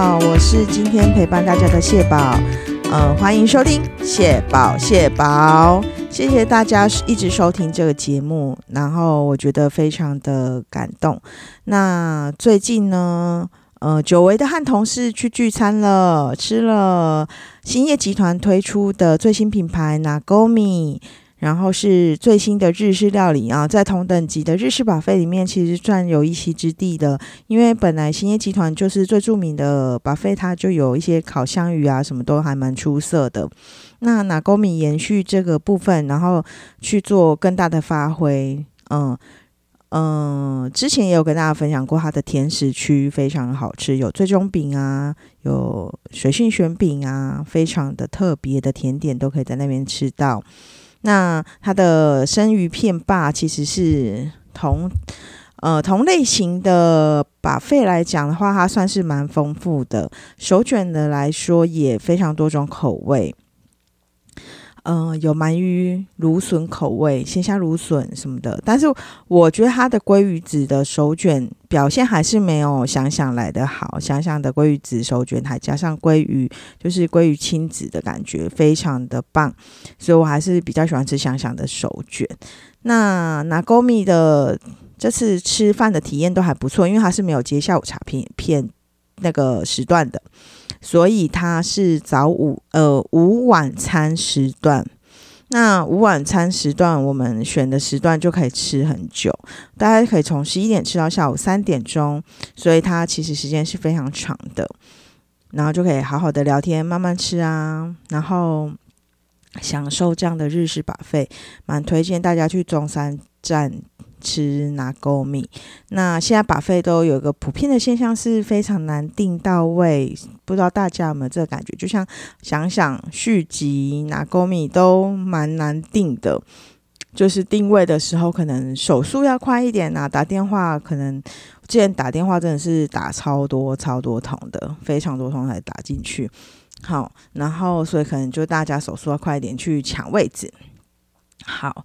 好，我是今天陪伴大家的谢宝，呃，欢迎收听谢宝谢宝，谢谢大家一直收听这个节目，然后我觉得非常的感动。那最近呢，呃，久违的和同事去聚餐了，吃了兴业集团推出的最新品牌 Nagomi。然后是最新的日式料理啊，在同等级的日式堡费里面，其实占有一席之地的。因为本来兴业集团就是最著名的堡费，它就有一些烤香鱼啊，什么都还蛮出色的。那拿沟米延续这个部分，然后去做更大的发挥。嗯嗯，之前也有跟大家分享过，它的甜食区非常好吃，有最终饼啊，有水性卷饼啊，非常的特别的甜点都可以在那边吃到。那它的生鱼片霸其实是同呃同类型的把费来讲的话，它算是蛮丰富的。手卷的来说也非常多种口味。嗯，有鳗鱼、芦笋口味、鲜虾芦笋什么的，但是我觉得它的鲑鱼子的手卷表现还是没有想想来的好。想想的鲑鱼子手卷，还加上鲑鱼，就是鲑鱼亲子的感觉，非常的棒。所以我还是比较喜欢吃想想的手卷。那拿沟米的这次吃饭的体验都还不错，因为它是没有接下午茶片片那个时段的。所以它是早午呃午晚餐时段，那午晚餐时段我们选的时段就可以吃很久，大家可以从十一点吃到下午三点钟，所以它其实时间是非常长的，然后就可以好好的聊天，慢慢吃啊，然后享受这样的日式把费，蛮推荐大家去中山站。吃拿勾米，那现在把费都有一个普遍的现象是非常难定到位，不知道大家有没有这个感觉？就像想想续集拿勾米都蛮难定的，就是定位的时候可能手速要快一点啊，打电话可能之前打电话真的是打超多超多通的，非常多通才打进去。好，然后所以可能就大家手速要快一点去抢位置。好。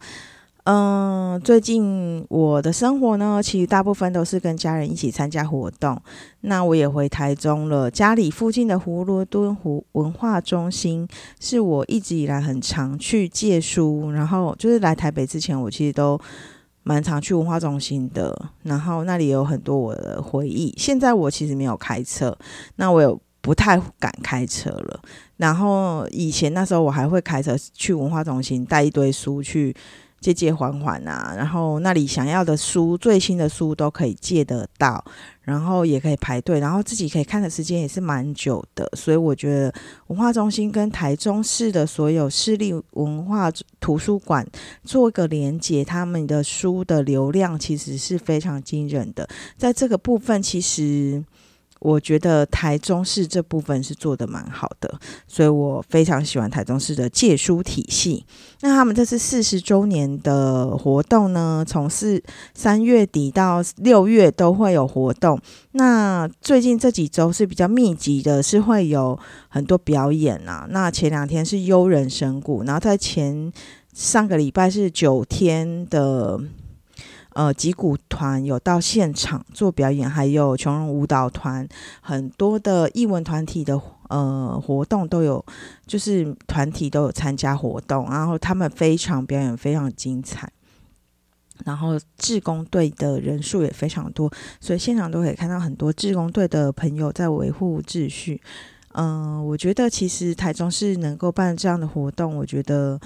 嗯，最近我的生活呢，其实大部分都是跟家人一起参加活动。那我也回台中了，家里附近的葫芦墩湖文化中心是我一直以来很常去借书。然后就是来台北之前，我其实都蛮常去文化中心的。然后那里有很多我的回忆。现在我其实没有开车，那我有不太敢开车了。然后以前那时候我还会开车去文化中心，带一堆书去。借借还还啊，然后那里想要的书、最新的书都可以借得到，然后也可以排队，然后自己可以看的时间也是蛮久的。所以我觉得文化中心跟台中市的所有市立文化图书馆做一个连接，他们的书的流量其实是非常惊人的。在这个部分，其实。我觉得台中市这部分是做的蛮好的，所以我非常喜欢台中市的借书体系。那他们这次四十周年的活动呢，从四三月底到六月都会有活动。那最近这几周是比较密集的，是会有很多表演啊。那前两天是悠人神鼓，然后在前上个礼拜是九天的。呃，吉鼓团有到现场做表演，还有琼荣舞蹈团，很多的艺文团体的呃活动都有，就是团体都有参加活动，然后他们非常表演非常精彩，然后志工队的人数也非常多，所以现场都可以看到很多志工队的朋友在维护秩序。嗯，我觉得其实台中是能够办这样的活动，我觉得。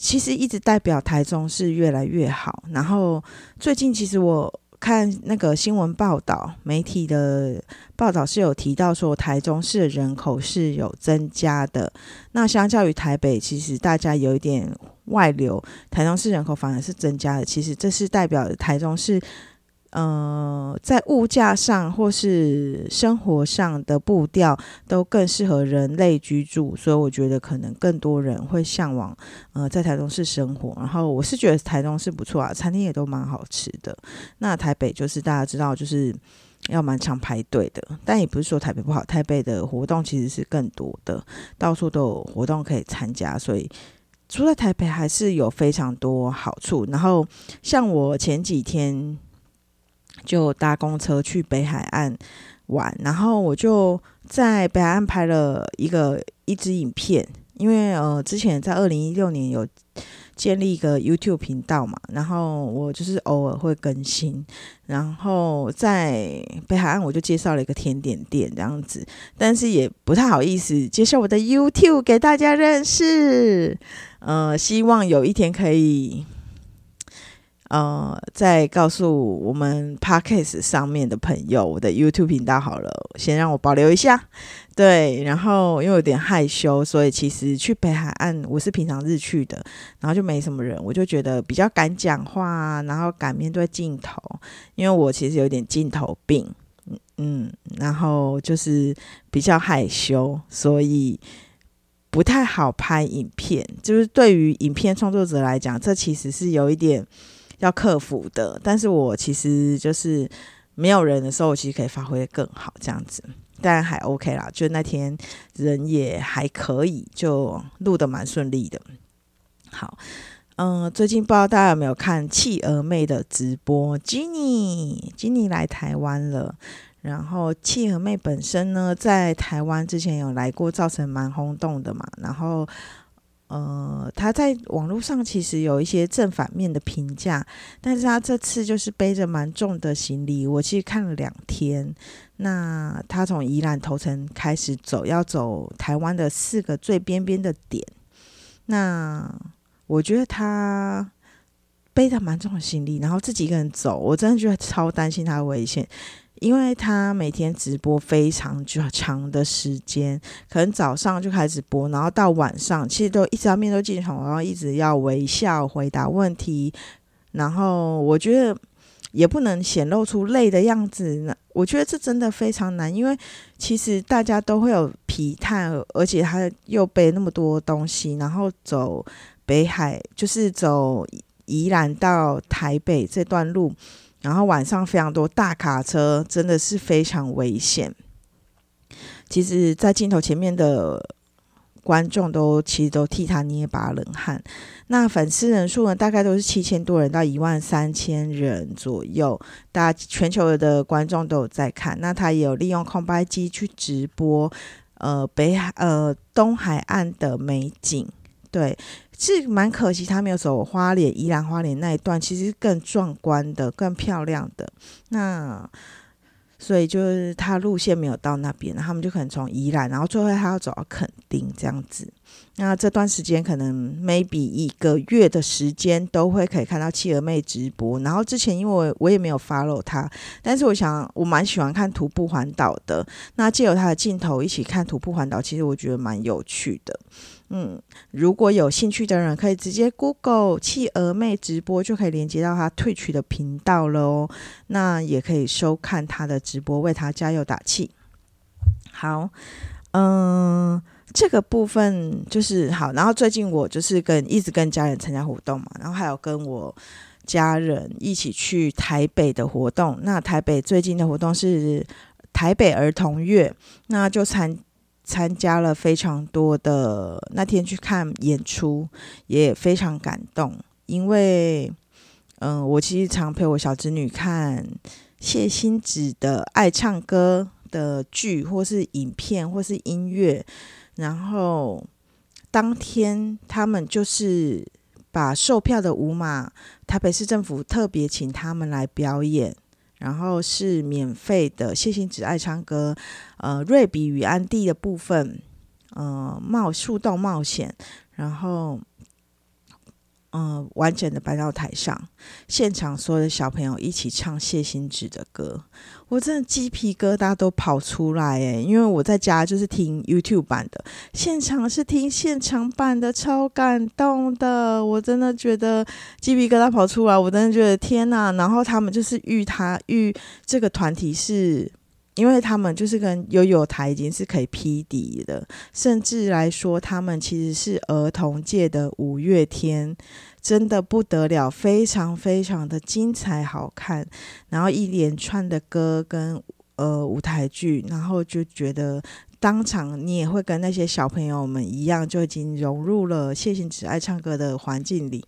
其实一直代表台中是越来越好。然后最近其实我看那个新闻报道，媒体的报道是有提到说台中市的人口是有增加的。那相较于台北，其实大家有一点外流，台中市人口反而是增加的。其实这是代表台中市。呃，在物价上或是生活上的步调都更适合人类居住，所以我觉得可能更多人会向往呃在台中市生活。然后我是觉得台中是不错啊，餐厅也都蛮好吃的。那台北就是大家知道就是要蛮常排队的，但也不是说台北不好，台北的活动其实是更多的，到处都有活动可以参加，所以住在台北还是有非常多好处。然后像我前几天。就搭公车去北海岸玩，然后我就在北海岸拍了一个一支影片，因为呃之前在二零一六年有建立一个 YouTube 频道嘛，然后我就是偶尔会更新，然后在北海岸我就介绍了一个甜点店这样子，但是也不太好意思介绍我的 YouTube 给大家认识，呃，希望有一天可以。呃，再告诉我们 Podcast 上面的朋友，我的 YouTube 频道好了，先让我保留一下。对，然后因为有点害羞，所以其实去北海岸我是平常日去的，然后就没什么人，我就觉得比较敢讲话，然后敢面对镜头，因为我其实有点镜头病，嗯，然后就是比较害羞，所以不太好拍影片。就是对于影片创作者来讲，这其实是有一点。要克服的，但是我其实就是没有人的时候，我其实可以发挥的更好，这样子，但还 OK 啦。就那天人也还可以，就录的蛮顺利的。好，嗯，最近不知道大家有没有看企鹅妹的直播？Jenny，Jenny 来台湾了。然后企鹅妹本身呢，在台湾之前有来过，造成蛮轰动的嘛。然后。呃，他在网络上其实有一些正反面的评价，但是他这次就是背着蛮重的行李，我其实看了两天。那他从宜兰头城开始走，要走台湾的四个最边边的点。那我觉得他背着蛮重的行李，然后自己一个人走，我真的觉得超担心他的危险。因为他每天直播非常长的时间，可能早上就开始播，然后到晚上，其实都一直要面对镜头，然后一直要微笑回答问题，然后我觉得也不能显露出累的样子。那我觉得这真的非常难，因为其实大家都会有疲态，而且他又背那么多东西，然后走北海，就是走宜兰到台北这段路。然后晚上非常多大卡车，真的是非常危险。其实，在镜头前面的观众都其实都替他捏把冷汗。那粉丝人数呢，大概都是七千多人到一万三千人左右，大家全球的观众都有在看。那他也有利用空白机去直播，呃，北海呃东海岸的美景，对。是蛮可惜，他没有走花莲、宜兰花莲那一段，其实更壮观的、更漂亮的。那所以就是他路线没有到那边，他们就可能从宜兰，然后最后他要走到垦丁这样子。那这段时间可能 maybe 一个月的时间都会可以看到企鹅妹直播。然后之前因为我我也没有 follow 他，但是我想我蛮喜欢看徒步环岛的。那借由他的镜头一起看徒步环岛，其实我觉得蛮有趣的。嗯，如果有兴趣的人，可以直接 Google 企鹅妹直播，就可以连接到他退取的频道了哦。那也可以收看他的直播，为他加油打气。好，嗯，这个部分就是好。然后最近我就是跟一直跟家人参加活动嘛，然后还有跟我家人一起去台北的活动。那台北最近的活动是台北儿童月，那就参。参加了非常多的那天去看演出，也非常感动。因为，嗯，我其实常陪我小侄女看谢欣子的爱唱歌的剧，或是影片，或是音乐。然后当天他们就是把售票的五马，台北市政府特别请他们来表演。然后是免费的，谢星子爱唱歌，呃，瑞比与安迪的部分，呃，冒树洞冒险，然后。嗯，完整的搬到台上，现场所有的小朋友一起唱谢欣子的歌，我真的鸡皮疙瘩都跑出来诶，因为我在家就是听 YouTube 版的，现场是听现场版的，超感动的，我真的觉得鸡皮疙瘩跑出来，我真的觉得天呐！然后他们就是遇他遇这个团体是。因为他们就是跟悠悠台已经是可以匹敌的，甚至来说，他们其实是儿童界的五月天，真的不得了，非常非常的精彩好看。然后一连串的歌跟呃舞台剧，然后就觉得当场你也会跟那些小朋友们一样，就已经融入了谢欣子爱唱歌的环境里。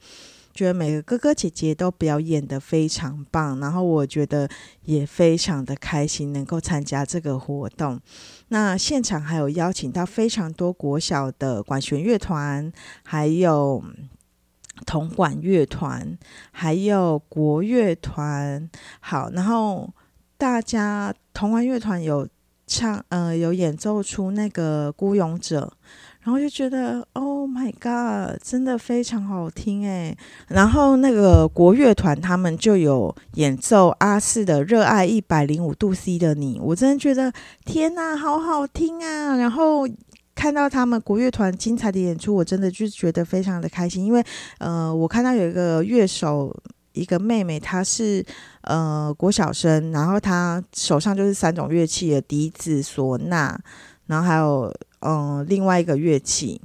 觉得每个哥哥姐姐都表演的非常棒，然后我觉得也非常的开心能够参加这个活动。那现场还有邀请到非常多国小的管弦乐团，还有铜管乐团，还有国乐团。好，然后大家铜管乐团有唱，呃，有演奏出那个《孤勇者》。然后就觉得，Oh my God，真的非常好听诶。然后那个国乐团他们就有演奏阿四的《热爱一百零五度 C 的你》，我真的觉得天哪，好好听啊！然后看到他们国乐团精彩的演出，我真的就觉得非常的开心，因为呃，我看到有一个乐手，一个妹妹，她是呃国小生，然后她手上就是三种乐器的笛子、唢呐，然后还有。嗯，另外一个乐器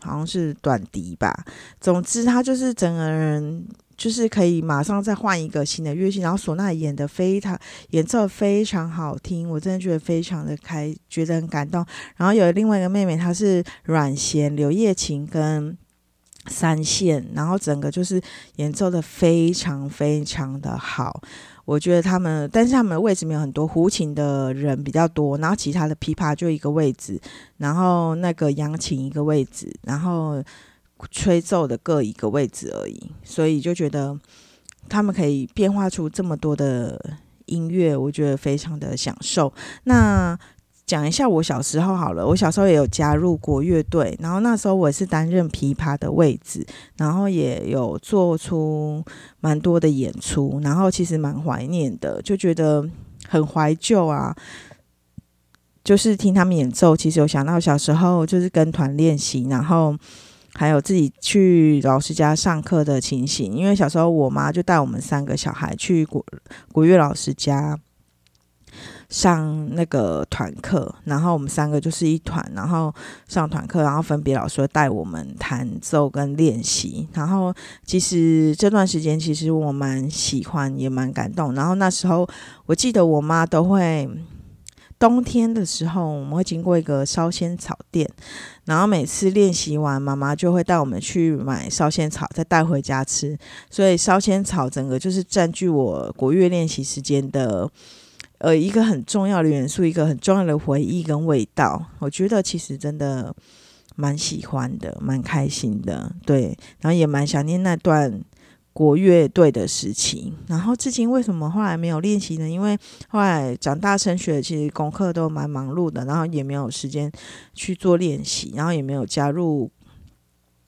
好像是短笛吧。总之，他就是整个人就是可以马上再换一个新的乐器，然后唢呐演的非常演奏非常好听，我真的觉得非常的开，觉得很感动。然后有另外一个妹妹，她是软弦、柳叶琴跟三线，然后整个就是演奏的非常非常的好。我觉得他们，但是他们的位置没有很多，胡琴的人比较多，然后其他的琵琶就一个位置，然后那个扬琴一个位置，然后吹奏的各一个位置而已，所以就觉得他们可以变化出这么多的音乐，我觉得非常的享受。那。讲一下我小时候好了，我小时候也有加入国乐队，然后那时候我也是担任琵琶的位置，然后也有做出蛮多的演出，然后其实蛮怀念的，就觉得很怀旧啊。就是听他们演奏，其实有想到小时候就是跟团练习，然后还有自己去老师家上课的情形，因为小时候我妈就带我们三个小孩去国国乐老师家。上那个团课，然后我们三个就是一团，然后上团课，然后分别老师带我们弹奏跟练习。然后其实这段时间，其实我蛮喜欢，也蛮感动。然后那时候，我记得我妈都会冬天的时候，我们会经过一个烧仙草店，然后每次练习完，妈妈就会带我们去买烧仙草，再带回家吃。所以烧仙草整个就是占据我国乐练习时间的。呃，一个很重要的元素，一个很重要的回忆跟味道，我觉得其实真的蛮喜欢的，蛮开心的，对，然后也蛮想念那段国乐队的时期。然后至今为什么后来没有练习呢？因为后来长大升学，其实功课都蛮忙碌的，然后也没有时间去做练习，然后也没有加入。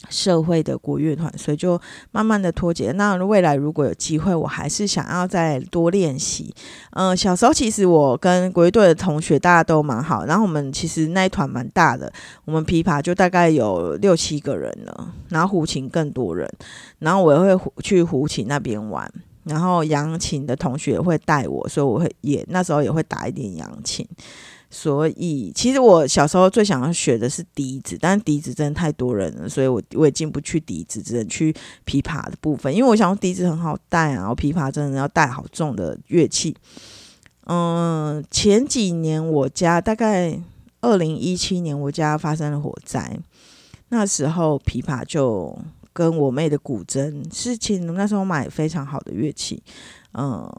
社会的国乐团，所以就慢慢的脱节。那未来如果有机会，我还是想要再多练习。嗯，小时候其实我跟国乐队的同学大家都蛮好，然后我们其实那一团蛮大的，我们琵琶就大概有六七个人了，然后胡琴更多人，然后我也会去胡琴那边玩，然后扬琴的同学会带我，所以我会也那时候也会打一点扬琴。所以，其实我小时候最想要学的是笛子，但是笛子真的太多人了，所以我我也进不去笛子，只能去琵琶的部分。因为我想笛子很好带啊，我琵琶真的要带好重的乐器。嗯，前几年我家大概二零一七年，我家发生了火灾，那时候琵琶就跟我妹的古筝是请那时候买非常好的乐器，嗯，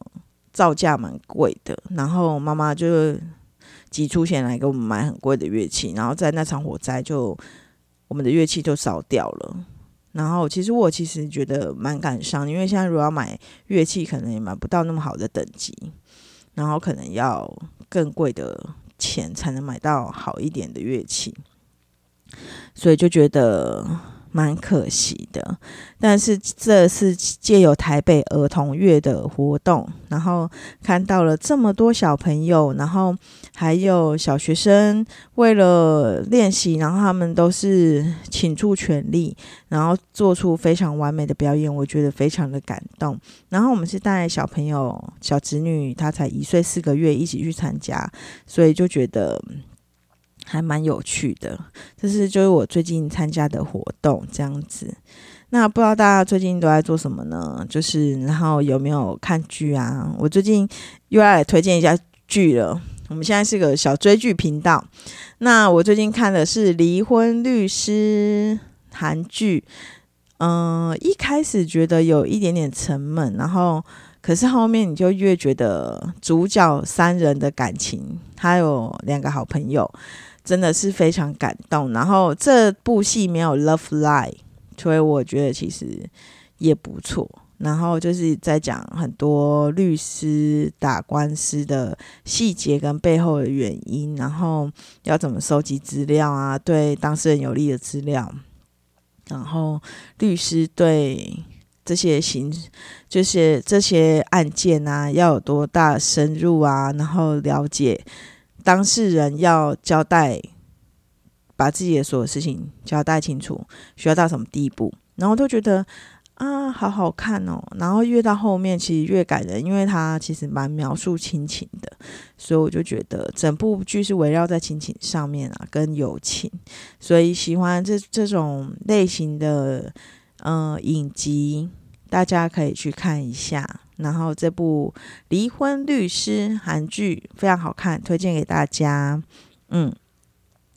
造价蛮贵的，然后妈妈就。挤出钱来给我们买很贵的乐器，然后在那场火灾就我们的乐器就烧掉了。然后其实我其实觉得蛮感伤，因为现在如果要买乐器，可能也买不到那么好的等级，然后可能要更贵的钱才能买到好一点的乐器，所以就觉得。蛮可惜的，但是这是借由台北儿童乐的活动，然后看到了这么多小朋友，然后还有小学生为了练习，然后他们都是倾注全力，然后做出非常完美的表演，我觉得非常的感动。然后我们是带小朋友小侄女，她才一岁四个月，一起去参加，所以就觉得。还蛮有趣的，这是就是我最近参加的活动这样子。那不知道大家最近都在做什么呢？就是然后有没有看剧啊？我最近又要来推荐一下剧了。我们现在是个小追剧频道。那我最近看的是《离婚律师》韩剧。嗯，一开始觉得有一点点沉闷，然后可是后面你就越觉得主角三人的感情，还有两个好朋友，真的是非常感动。然后这部戏没有 love lie，所以我觉得其实也不错。然后就是在讲很多律师打官司的细节跟背后的原因，然后要怎么收集资料啊，对当事人有利的资料，然后律师对这些刑就是这些案件啊，要有多大深入啊，然后了解当事人要交代，把自己的所有事情交代清楚，需要到什么地步，然后都觉得。啊，好好看哦！然后越到后面，其实越感人，因为他其实蛮描述亲情的，所以我就觉得整部剧是围绕在亲情上面啊，跟友情。所以喜欢这这种类型的呃影集，大家可以去看一下。然后这部《离婚律师》韩剧非常好看，推荐给大家。嗯。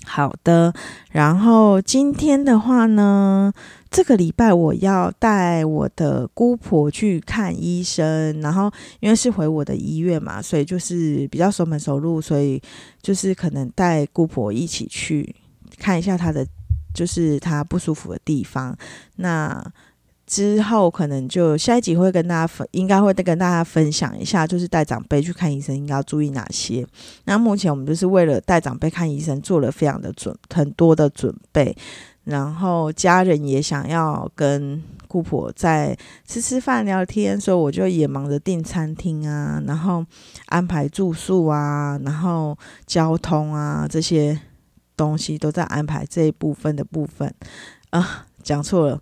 好的，然后今天的话呢，这个礼拜我要带我的姑婆去看医生，然后因为是回我的医院嘛，所以就是比较熟门熟路，所以就是可能带姑婆一起去看一下她的，就是她不舒服的地方。那之后可能就下一集会跟大家分，应该会跟大家分享一下，就是带长辈去看医生应该要注意哪些。那目前我们就是为了带长辈看医生做了非常的准很多的准备，然后家人也想要跟姑婆在吃吃饭聊天，所以我就也忙着订餐厅啊，然后安排住宿啊，然后交通啊这些东西都在安排这一部分的部分啊，讲错了。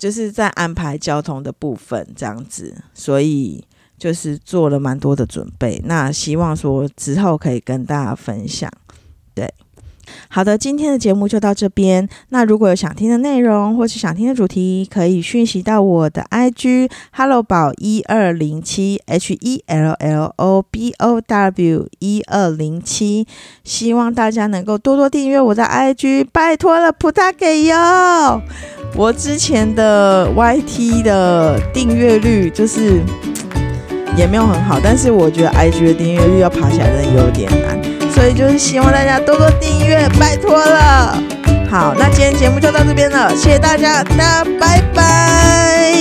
就是在安排交通的部分这样子，所以就是做了蛮多的准备。那希望说之后可以跟大家分享，对。好的，今天的节目就到这边。那如果有想听的内容，或是想听的主题，可以讯息到我的 IG Hello 宝一二零七 H E L L O B O W 一二零七。希望大家能够多多订阅我的 IG，拜托了，菩萨给哟。我之前的 YT 的订阅率就是也没有很好，但是我觉得 IG 的订阅率要爬起来真的有点难。所以就是希望大家多多订阅，拜托了。好，那今天节目就到这边了，谢谢大家，大家拜拜。